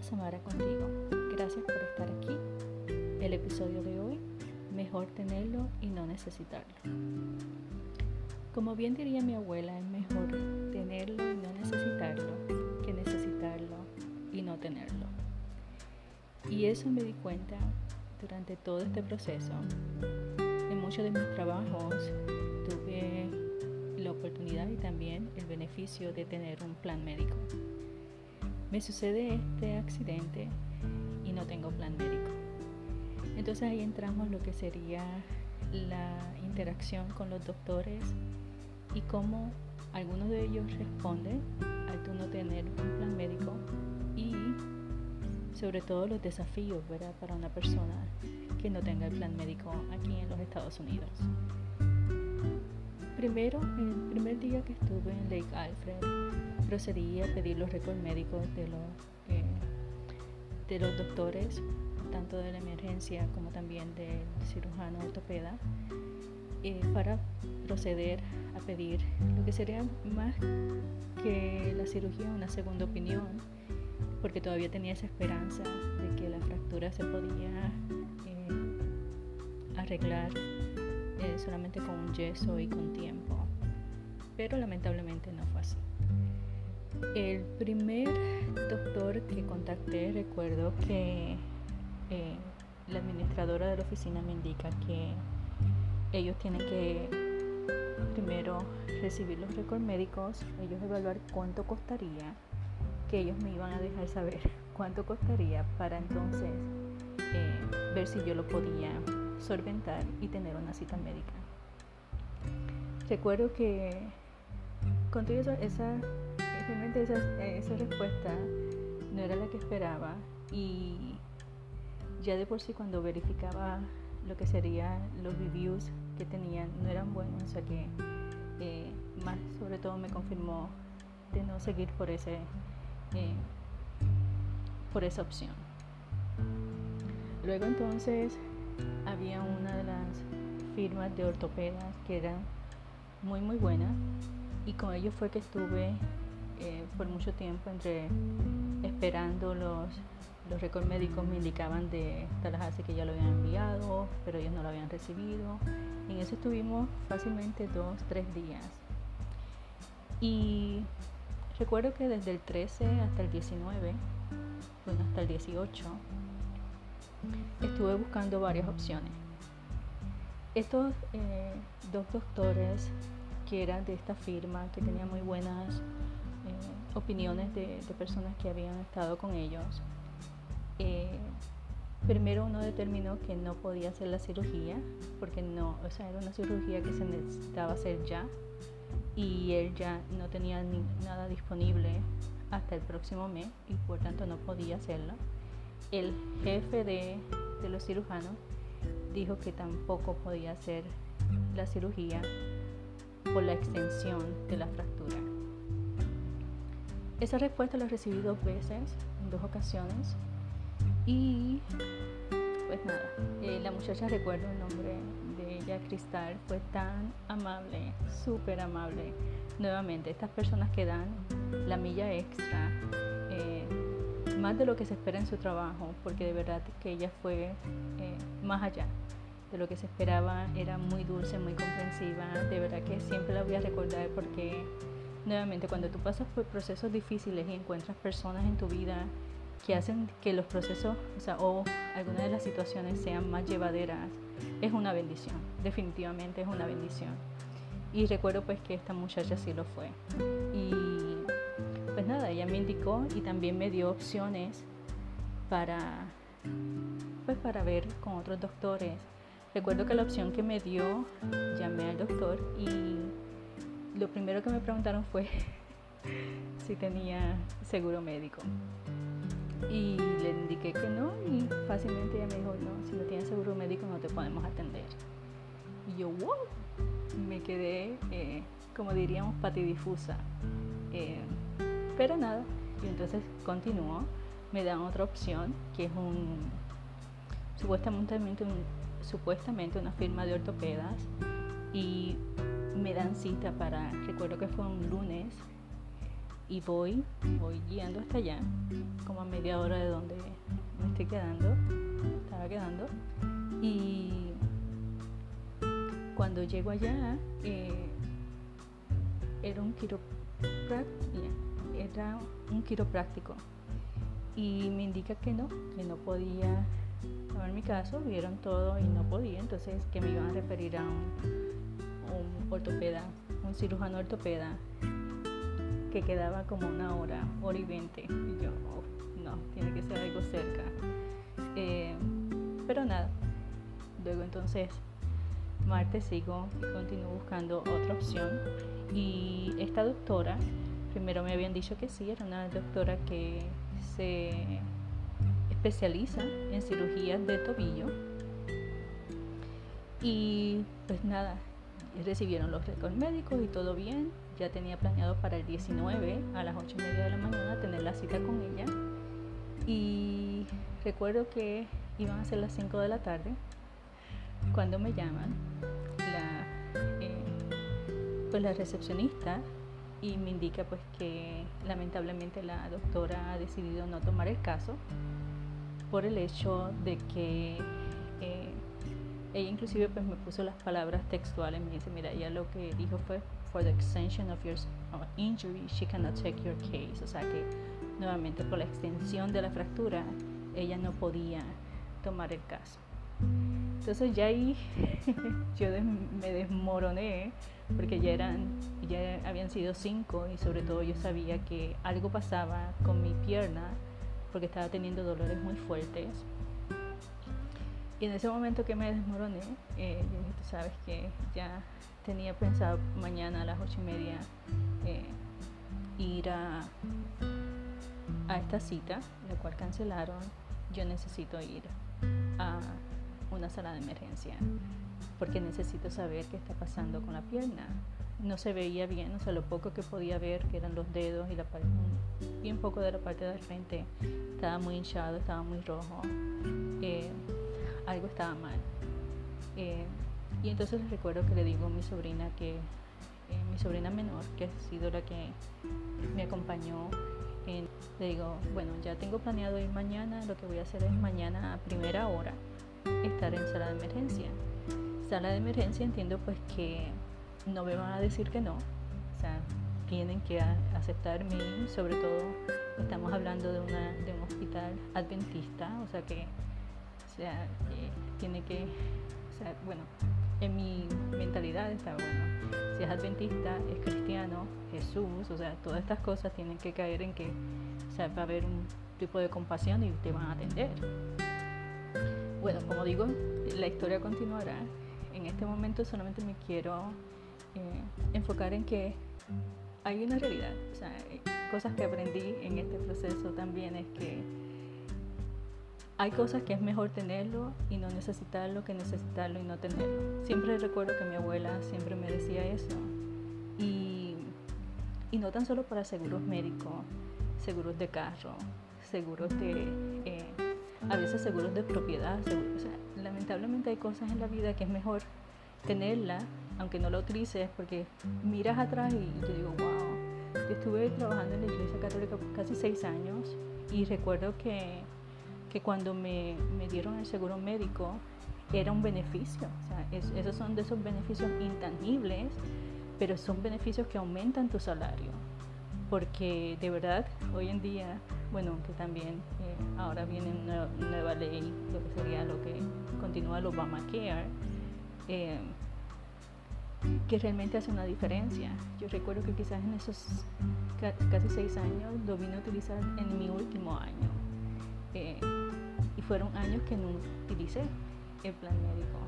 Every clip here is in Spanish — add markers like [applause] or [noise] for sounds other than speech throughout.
Samara contigo. Gracias por estar aquí. El episodio de hoy, mejor tenerlo y no necesitarlo. Como bien diría mi abuela, es mejor tenerlo y no necesitarlo que necesitarlo y no tenerlo. Y eso me di cuenta durante todo este proceso. En muchos de mis trabajos tuve la oportunidad y también el beneficio de tener un plan médico me sucede este accidente y no tengo plan médico. Entonces ahí entramos lo que sería la interacción con los doctores y cómo algunos de ellos responden al tú no tener un plan médico y sobre todo los desafíos ¿verdad? para una persona que no tenga el plan médico aquí en los Estados Unidos. Primero, el primer día que estuve en Lake Alfred, procedí a pedir los récords médicos de los, eh, de los doctores, tanto de la emergencia como también del cirujano ortopeda, eh, para proceder a pedir lo que sería más que la cirugía, una segunda opinión, porque todavía tenía esa esperanza de que la fractura se podía eh, arreglar solamente con un yeso y con tiempo, pero lamentablemente no fue así. El primer doctor que contacté, recuerdo que eh, la administradora de la oficina me indica que ellos tienen que primero recibir los récords médicos, ellos evaluar cuánto costaría, que ellos me iban a dejar saber cuánto costaría para entonces eh, ver si yo lo podía solventar y tener una cita médica. Recuerdo que con esa realmente esa, esa respuesta no era la que esperaba y ya de por sí cuando verificaba lo que serían los reviews que tenían no eran buenos, o sea que eh, más sobre todo me confirmó de no seguir por ese eh, por esa opción. Luego entonces había una de las firmas de ortopedas que era muy muy buena y con ellos fue que estuve eh, por mucho tiempo entre esperando los, los récords médicos me indicaban de Tallahassee que ya lo habían enviado, pero ellos no lo habían recibido. En eso estuvimos fácilmente dos, tres días. Y recuerdo que desde el 13 hasta el 19, bueno, hasta el 18, estuve buscando varias opciones. Estos eh, dos doctores que eran de esta firma, que tenían muy buenas eh, opiniones de, personas que habían estado con ellos. Eh, primero uno determinó que no podía hacer la cirugía, porque no, o sea, era una cirugía que se necesitaba hacer ya y él ya no tenía nada disponible hasta el próximo mes y por tanto no podía hacerla. El jefe de, los cirujanos dijo que tampoco podía hacer la cirugía por la extensión de la fractura. Esa respuesta la recibí dos veces, en dos ocasiones. Y pues nada, eh, la muchacha, recuerdo el nombre de ella, Cristal, fue tan amable, súper amable. Nuevamente, estas personas que dan la milla extra, más de lo que se espera en su trabajo, porque de verdad que ella fue eh, más allá de lo que se esperaba, era muy dulce, muy comprensiva, de verdad que siempre la voy a recordar porque nuevamente, cuando tú pasas por procesos difíciles y encuentras personas en tu vida que hacen que los procesos, o sea, o algunas de las situaciones sean más llevaderas, es una bendición, definitivamente es una bendición. Y recuerdo pues que esta muchacha sí lo fue. Y nada, ella me indicó y también me dio opciones para pues para ver con otros doctores. Recuerdo que la opción que me dio, llamé al doctor y lo primero que me preguntaron fue [laughs] si tenía seguro médico. Y le indiqué que no y fácilmente ella me dijo, no, si no tienes seguro médico no te podemos atender. Y yo, wow, me quedé, eh, como diríamos, patidifusa. Eh, pero nada, y entonces continuó, me dan otra opción, que es un, supuestamente, supuestamente una firma de ortopedas y me dan cita para, recuerdo que fue un lunes, y voy, voy guiando hasta allá, como a media hora de donde me estoy quedando, estaba quedando. Y cuando llego allá, eh, era un era un quiropráctico y me indica que no, que no podía tomar mi caso, vieron todo y no podía, entonces que me iban a referir a un, un ortopeda, un cirujano ortopeda que quedaba como una hora, hora y veinte. Y yo, oh, no, tiene que ser algo cerca. Eh, pero nada, luego entonces martes sigo y continúo buscando otra opción. Y esta doctora, primero me habían dicho que sí, era una doctora que se especializa en cirugías de tobillo. Y pues nada, recibieron los récords médicos y todo bien. Ya tenía planeado para el 19 a las 8 y media de la mañana tener la cita con ella. Y recuerdo que iban a ser las 5 de la tarde cuando me llaman la, eh, pues la recepcionista y me indica pues que lamentablemente la doctora ha decidido no tomar el caso por el hecho de que eh, ella inclusive pues me puso las palabras textuales, me dice, mira, ella lo que dijo fue, for the extension of your injury, she cannot take your case. O sea que nuevamente por la extensión de la fractura, ella no podía tomar el caso. Entonces ya ahí [laughs] yo me desmoroné porque ya eran, ya habían sido cinco y sobre todo yo sabía que algo pasaba con mi pierna porque estaba teniendo dolores muy fuertes. Y en ese momento que me desmoroné, eh, yo dije, tú sabes que ya tenía pensado mañana a las ocho y media eh, ir a, a esta cita, la cual cancelaron. Yo necesito ir a una sala de emergencia porque necesito saber qué está pasando con la pierna. No se veía bien, o sea, lo poco que podía ver, que eran los dedos y la parte, bien poco de la parte de frente, estaba muy hinchado, estaba muy rojo. Eh, algo estaba mal. Eh, y entonces recuerdo que le digo a mi sobrina que, eh, mi sobrina menor, que ha sido la que me acompañó, le digo, bueno, ya tengo planeado ir mañana, lo que voy a hacer es mañana a primera hora estar en sala de emergencia. Sala de emergencia entiendo pues que no me van a decir que no, o sea, tienen que aceptarme, sobre todo estamos hablando de, una, de un hospital adventista, o sea que sea, tiene que, o sea, bueno, en mi mentalidad está bueno, si es adventista, es cristiano, Jesús, o sea, todas estas cosas tienen que caer en que, o sea, va a haber un tipo de compasión y te van a atender. Bueno, como digo, la historia continuará. En este momento solamente me quiero eh, enfocar en que hay una realidad, o sea, cosas que aprendí en este proceso también es que hay cosas que es mejor tenerlo y no necesitarlo que necesitarlo y no tenerlo. Siempre recuerdo que mi abuela siempre me decía eso. Y, y no tan solo para seguros médicos, seguros de carro, seguros de, eh, a veces seguros de propiedad. lamentablemente hay cosas en la vida que es mejor tenerla, aunque no la utilices, porque miras atrás y yo digo, wow, yo estuve trabajando en la iglesia católica por casi seis años y recuerdo que que cuando me, me dieron el seguro médico era un beneficio. O sea, esos son de esos beneficios intangibles, pero son beneficios que aumentan tu salario. Porque de verdad, hoy en día, bueno, que también eh, ahora viene una nueva ley, lo que sería lo que continúa el Obamacare, eh, que realmente hace una diferencia. Yo recuerdo que quizás en esos casi seis años lo vine a utilizar en mi último año. Eh, y fueron años que no utilicé el plan médico.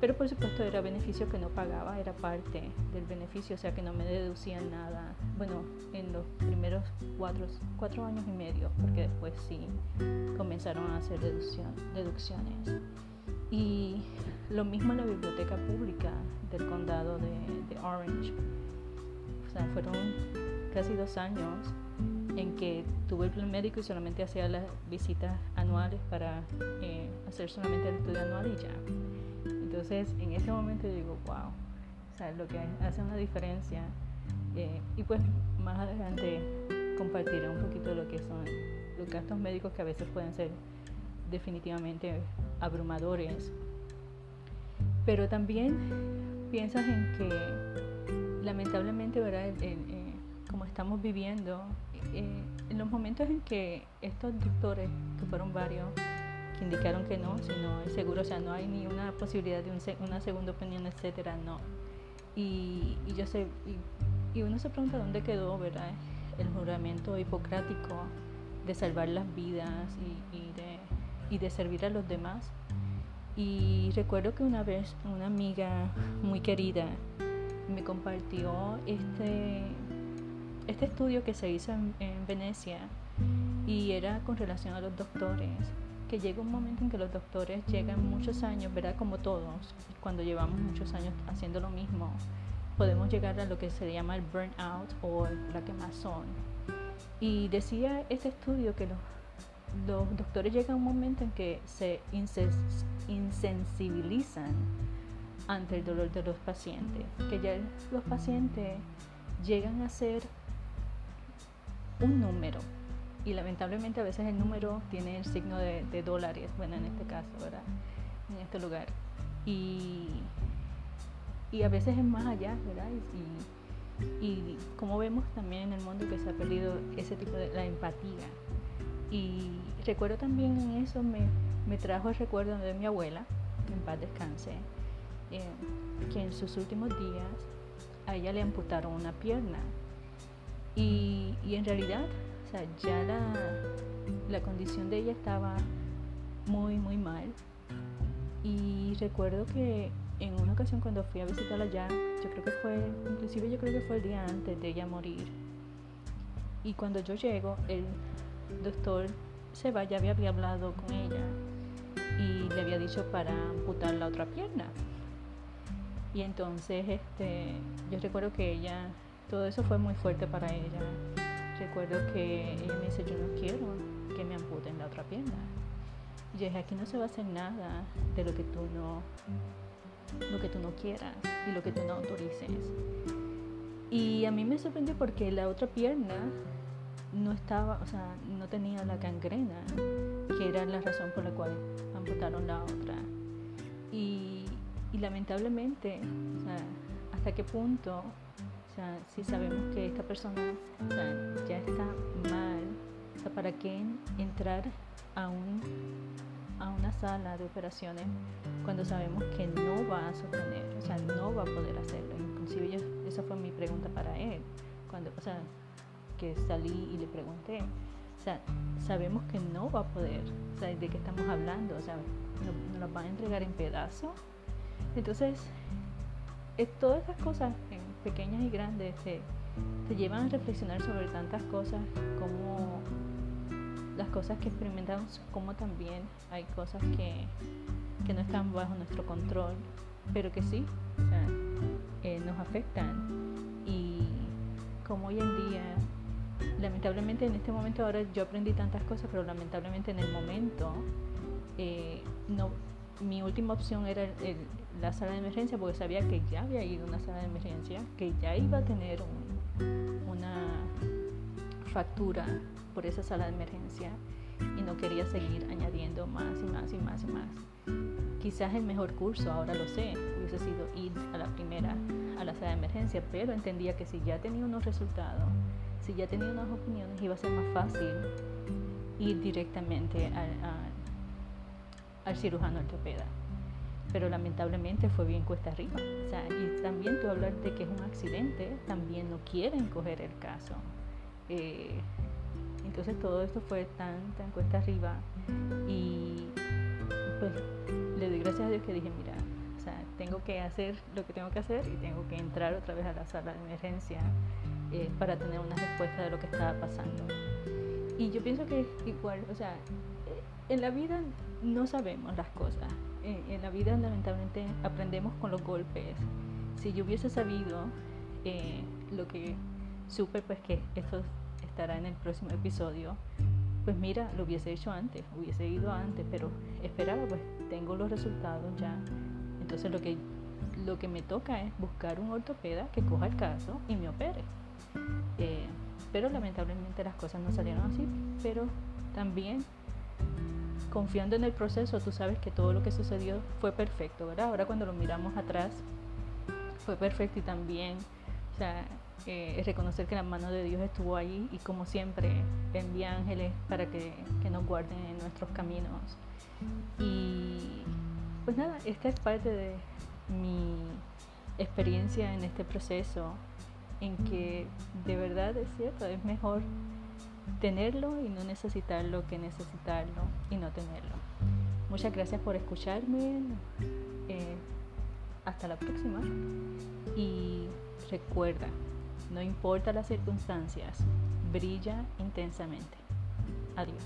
Pero por supuesto era beneficio que no pagaba, era parte del beneficio, o sea que no me deducían nada. Bueno, en los primeros cuatro, cuatro años y medio, porque después sí comenzaron a hacer deducción, deducciones. Y lo mismo en la biblioteca pública del condado de, Orange. O sea, fueron casi dos años en que tuve el plan médico y solamente hacía las visitas anuales para eh, hacer solamente el estudio anual y ya. Entonces, en ese momento digo, wow, o sea, lo que hace una diferencia. Eh, y pues más adelante compartiré un poquito de lo que son los gastos médicos que a veces pueden ser definitivamente abrumadores. Pero también piensas en que lamentablemente, ¿verdad? como estamos viviendo, eh, en los momentos en que estos doctores, que fueron varios, que indicaron que no, si no es seguro, o sea, no hay ni una posibilidad de una segunda opinión, etcétera, no. Y, yo sé, y, uno se pregunta dónde quedó, ¿verdad? El juramento hipocrático de salvar las vidas y, de, y de servir a los demás. Y recuerdo que una vez una amiga muy querida me compartió este este estudio que se hizo en, Venecia y era con relación a los doctores, que llega un momento en que los doctores llegan muchos años, ¿verdad? Como todos, cuando llevamos muchos años haciendo lo mismo, podemos llegar a lo que se llama el burnout o la quemazón. Y decía este estudio que los, los doctores llegan a un momento en que se insensibilizan ante el dolor de los pacientes, que ya los pacientes llegan a ser un número y lamentablemente a veces el número tiene el signo de, dólares, bueno en este caso, ¿verdad? En este lugar. Y, y a veces es más allá, ¿verdad? Y, y, como vemos también en el mundo que se ha perdido ese tipo de la empatía. Y recuerdo también en eso me, me trajo el recuerdo de mi abuela, en paz descanse, eh, que en sus últimos días a ella le amputaron una pierna y, en realidad, o sea, ya la, la condición de ella estaba muy, muy mal. Y recuerdo que en una ocasión cuando fui a visitarla ya, yo creo que fue, inclusive yo creo que fue el día antes de ella morir. Y cuando yo llego, el doctor Seba ya había, había hablado con ella y le había dicho para amputar la otra pierna. Y entonces este, yo recuerdo que ella todo eso fue muy fuerte para ella. Recuerdo que ella me dice, yo no quiero que me amputen la otra pierna. Y dije, aquí no se va a hacer nada de lo que tú no, lo que tú no quieras y lo que tú no autorices. Y a mí me sorprendió porque la otra pierna no estaba, o sea, no tenía la gangrena, que era la razón por la cual amputaron la otra. Y, y lamentablemente, o sea, hasta qué punto si sabemos que esta persona ya está mal, ¿para qué entrar a, un, a una sala de operaciones cuando sabemos que no va a sostener, o sea, no va a poder hacerlo? Inclusive esa fue mi pregunta para él, cuando, o sea, que salí y le pregunté, o sea, sabemos que no va a poder, o sea, ¿de qué estamos hablando? O sea, ¿nos, nos van a entregar en pedazos? Entonces, es, todas esas cosas pequeñas y grandes te, llevan a reflexionar sobre tantas cosas como las cosas que experimentamos, como también hay cosas que, que no están bajo nuestro control, pero que sí eh, nos afectan. Y como hoy en día, lamentablemente en este momento ahora yo aprendí tantas cosas, pero lamentablemente en el momento, eh, no, mi última opción era el, la sala de emergencia porque sabía que ya había ido a una sala de emergencia, que ya iba a tener una factura por esa sala de emergencia y no quería seguir añadiendo más y más y más y más. Quizás el mejor curso, ahora lo sé, hubiese sido ir a la primera, a la sala de emergencia, pero entendía que si ya tenía unos resultados, si ya tenía unas opiniones, iba a ser más fácil ir directamente al, al cirujano ortopeda pero lamentablemente fue bien cuesta arriba. O sea, y también tú hablar de que es un accidente, también no quieren coger el caso. Eh, entonces todo esto fue tan, tan cuesta arriba y pues le doy gracias a Dios que dije, mira, o sea, tengo que hacer lo que tengo que hacer y tengo que entrar otra vez a la sala de emergencia eh, para tener una respuesta de lo que estaba pasando. Y yo pienso que igual, o sea, eh, en la vida no sabemos las cosas en la vida lamentablemente aprendemos con los golpes. Si yo hubiese sabido eh, lo que supe, pues que esto estará en el próximo episodio, pues mira, lo hubiese hecho antes, hubiese ido antes, pero esperaba, pues tengo los resultados ya. Entonces lo que, lo que me toca es buscar un ortopeda que coja el caso y me opere. Eh, pero lamentablemente las cosas no salieron así, pero también confiando en el proceso, tú sabes que todo lo que sucedió fue perfecto, ¿verdad? Ahora cuando lo miramos atrás, fue perfecto y también, o sea, eh, reconocer que la mano de Dios estuvo ahí y como siempre envía ángeles para que, que nos guarden en nuestros caminos. Y pues nada, esta es parte de mi experiencia en este proceso en que de verdad es cierto, es mejor tenerlo y no necesitarlo que necesitarlo y no tenerlo. Muchas gracias por escucharme. Eh, hasta la próxima. Y recuerda, no importa las circunstancias, brilla intensamente. Adiós.